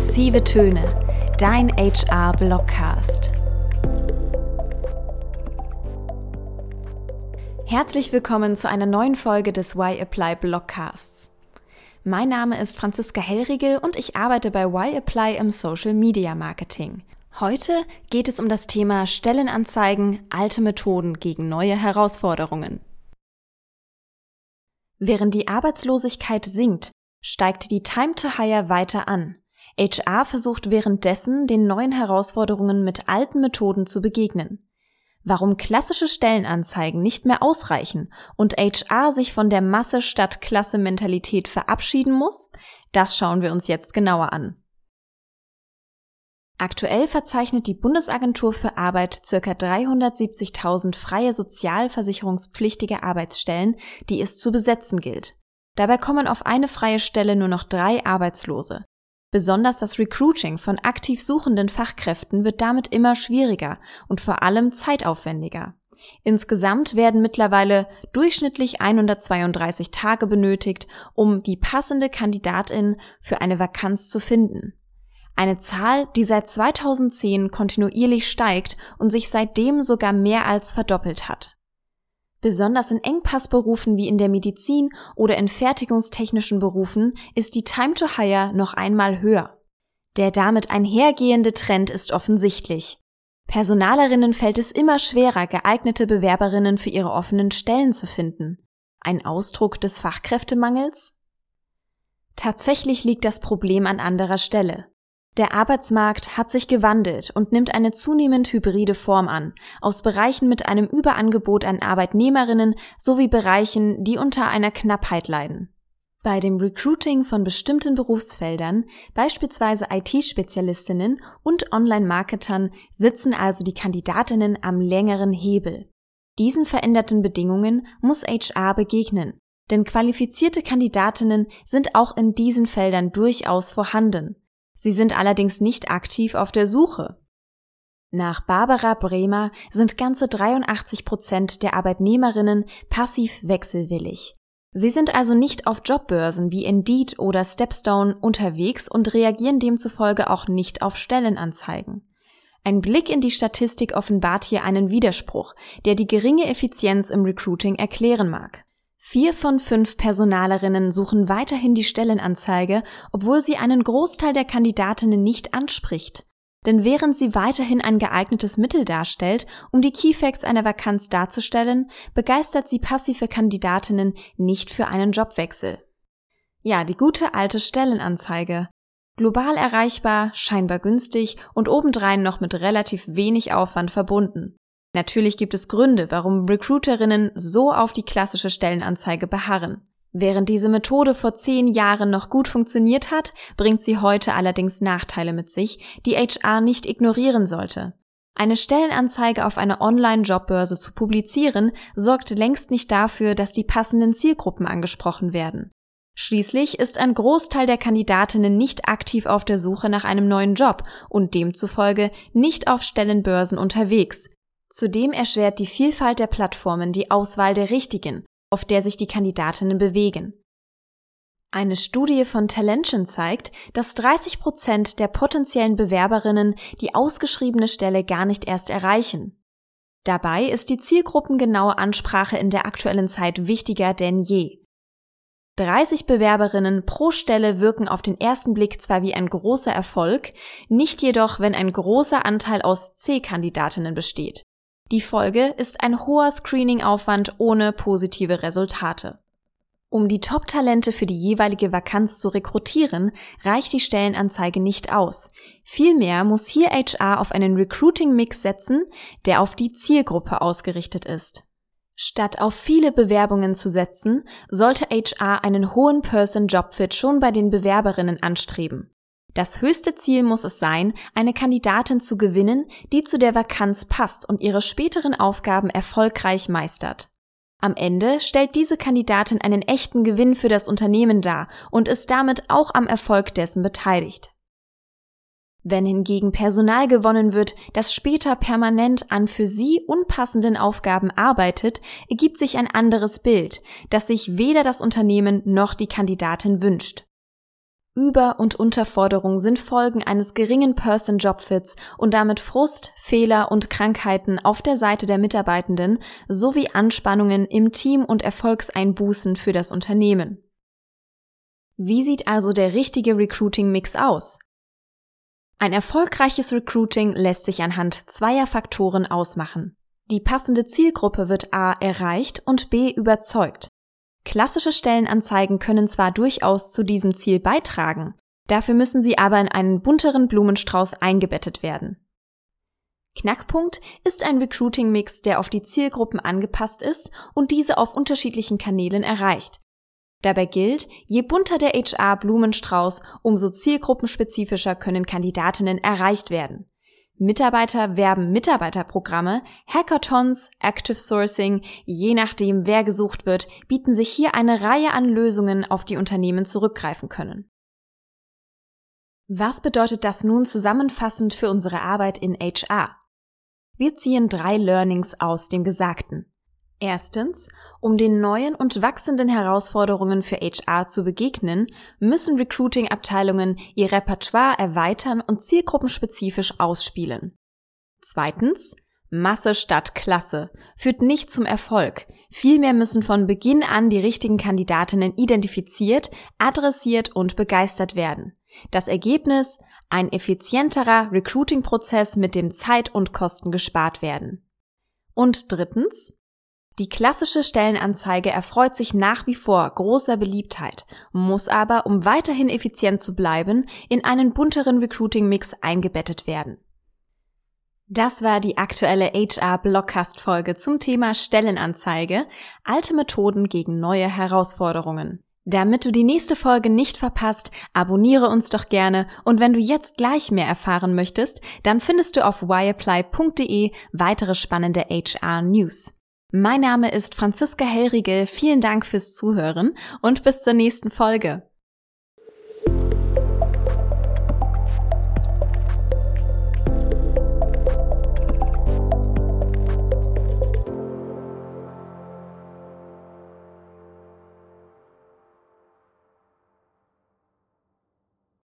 Massive Töne, dein HR-Blogcast. Herzlich willkommen zu einer neuen Folge des Why Apply Blogcasts. Mein Name ist Franziska Hellriegel und ich arbeite bei Why Apply im Social Media Marketing. Heute geht es um das Thema Stellenanzeigen, alte Methoden gegen neue Herausforderungen. Während die Arbeitslosigkeit sinkt, steigt die Time to Hire weiter an. HR versucht währenddessen, den neuen Herausforderungen mit alten Methoden zu begegnen. Warum klassische Stellenanzeigen nicht mehr ausreichen und HR sich von der Masse statt Klasse Mentalität verabschieden muss, das schauen wir uns jetzt genauer an. Aktuell verzeichnet die Bundesagentur für Arbeit ca. 370.000 freie sozialversicherungspflichtige Arbeitsstellen, die es zu besetzen gilt. Dabei kommen auf eine freie Stelle nur noch drei Arbeitslose. Besonders das Recruiting von aktiv suchenden Fachkräften wird damit immer schwieriger und vor allem zeitaufwendiger. Insgesamt werden mittlerweile durchschnittlich 132 Tage benötigt, um die passende Kandidatin für eine Vakanz zu finden. Eine Zahl, die seit 2010 kontinuierlich steigt und sich seitdem sogar mehr als verdoppelt hat. Besonders in Engpassberufen wie in der Medizin oder in fertigungstechnischen Berufen ist die Time to Hire noch einmal höher. Der damit einhergehende Trend ist offensichtlich. Personalerinnen fällt es immer schwerer, geeignete Bewerberinnen für ihre offenen Stellen zu finden. Ein Ausdruck des Fachkräftemangels? Tatsächlich liegt das Problem an anderer Stelle. Der Arbeitsmarkt hat sich gewandelt und nimmt eine zunehmend hybride Form an, aus Bereichen mit einem Überangebot an Arbeitnehmerinnen sowie Bereichen, die unter einer Knappheit leiden. Bei dem Recruiting von bestimmten Berufsfeldern, beispielsweise IT-Spezialistinnen und Online-Marketern, sitzen also die Kandidatinnen am längeren Hebel. Diesen veränderten Bedingungen muss HR begegnen, denn qualifizierte Kandidatinnen sind auch in diesen Feldern durchaus vorhanden. Sie sind allerdings nicht aktiv auf der Suche. Nach Barbara Bremer sind ganze 83 Prozent der Arbeitnehmerinnen passiv wechselwillig. Sie sind also nicht auf Jobbörsen wie Indeed oder Stepstone unterwegs und reagieren demzufolge auch nicht auf Stellenanzeigen. Ein Blick in die Statistik offenbart hier einen Widerspruch, der die geringe Effizienz im Recruiting erklären mag. Vier von fünf Personalerinnen suchen weiterhin die Stellenanzeige, obwohl sie einen Großteil der Kandidatinnen nicht anspricht. Denn während sie weiterhin ein geeignetes Mittel darstellt, um die Keyfacts einer Vakanz darzustellen, begeistert sie passive Kandidatinnen nicht für einen Jobwechsel. Ja, die gute alte Stellenanzeige. Global erreichbar, scheinbar günstig und obendrein noch mit relativ wenig Aufwand verbunden. Natürlich gibt es Gründe, warum Recruiterinnen so auf die klassische Stellenanzeige beharren. Während diese Methode vor zehn Jahren noch gut funktioniert hat, bringt sie heute allerdings Nachteile mit sich, die HR nicht ignorieren sollte. Eine Stellenanzeige auf einer Online-Jobbörse zu publizieren, sorgt längst nicht dafür, dass die passenden Zielgruppen angesprochen werden. Schließlich ist ein Großteil der Kandidatinnen nicht aktiv auf der Suche nach einem neuen Job und demzufolge nicht auf Stellenbörsen unterwegs. Zudem erschwert die Vielfalt der Plattformen die Auswahl der richtigen, auf der sich die Kandidatinnen bewegen. Eine Studie von Talention zeigt, dass 30 Prozent der potenziellen Bewerberinnen die ausgeschriebene Stelle gar nicht erst erreichen. Dabei ist die zielgruppengenaue Ansprache in der aktuellen Zeit wichtiger denn je. 30 Bewerberinnen pro Stelle wirken auf den ersten Blick zwar wie ein großer Erfolg, nicht jedoch, wenn ein großer Anteil aus C-Kandidatinnen besteht. Die Folge ist ein hoher Screening-Aufwand ohne positive Resultate. Um die Top-Talente für die jeweilige Vakanz zu rekrutieren, reicht die Stellenanzeige nicht aus. Vielmehr muss hier HR auf einen Recruiting-Mix setzen, der auf die Zielgruppe ausgerichtet ist. Statt auf viele Bewerbungen zu setzen, sollte HR einen hohen Person-Job-Fit schon bei den Bewerberinnen anstreben. Das höchste Ziel muss es sein, eine Kandidatin zu gewinnen, die zu der Vakanz passt und ihre späteren Aufgaben erfolgreich meistert. Am Ende stellt diese Kandidatin einen echten Gewinn für das Unternehmen dar und ist damit auch am Erfolg dessen beteiligt. Wenn hingegen Personal gewonnen wird, das später permanent an für sie unpassenden Aufgaben arbeitet, ergibt sich ein anderes Bild, das sich weder das Unternehmen noch die Kandidatin wünscht. Über- und Unterforderung sind Folgen eines geringen Person-Job-Fits und damit Frust, Fehler und Krankheiten auf der Seite der Mitarbeitenden sowie Anspannungen im Team und Erfolgseinbußen für das Unternehmen. Wie sieht also der richtige Recruiting-Mix aus? Ein erfolgreiches Recruiting lässt sich anhand zweier Faktoren ausmachen. Die passende Zielgruppe wird A erreicht und B überzeugt. Klassische Stellenanzeigen können zwar durchaus zu diesem Ziel beitragen, dafür müssen sie aber in einen bunteren Blumenstrauß eingebettet werden. Knackpunkt ist ein Recruiting-Mix, der auf die Zielgruppen angepasst ist und diese auf unterschiedlichen Kanälen erreicht. Dabei gilt, je bunter der HR-Blumenstrauß, umso zielgruppenspezifischer können Kandidatinnen erreicht werden. Mitarbeiter werben Mitarbeiterprogramme, Hackathons, Active Sourcing, je nachdem wer gesucht wird, bieten sich hier eine Reihe an Lösungen, auf die Unternehmen zurückgreifen können. Was bedeutet das nun zusammenfassend für unsere Arbeit in HR? Wir ziehen drei Learnings aus dem Gesagten. Erstens, um den neuen und wachsenden Herausforderungen für HR zu begegnen, müssen Recruiting-Abteilungen ihr Repertoire erweitern und zielgruppenspezifisch ausspielen. Zweitens, Masse statt Klasse führt nicht zum Erfolg. Vielmehr müssen von Beginn an die richtigen Kandidatinnen identifiziert, adressiert und begeistert werden. Das Ergebnis? Ein effizienterer Recruiting-Prozess, mit dem Zeit und Kosten gespart werden. Und drittens, die klassische Stellenanzeige erfreut sich nach wie vor großer Beliebtheit, muss aber, um weiterhin effizient zu bleiben, in einen bunteren Recruiting-Mix eingebettet werden. Das war die aktuelle HR-Blockcast-Folge zum Thema Stellenanzeige, alte Methoden gegen neue Herausforderungen. Damit du die nächste Folge nicht verpasst, abonniere uns doch gerne und wenn du jetzt gleich mehr erfahren möchtest, dann findest du auf whyapply.de weitere spannende HR News. Mein Name ist Franziska Hellriegel. Vielen Dank fürs Zuhören und bis zur nächsten Folge.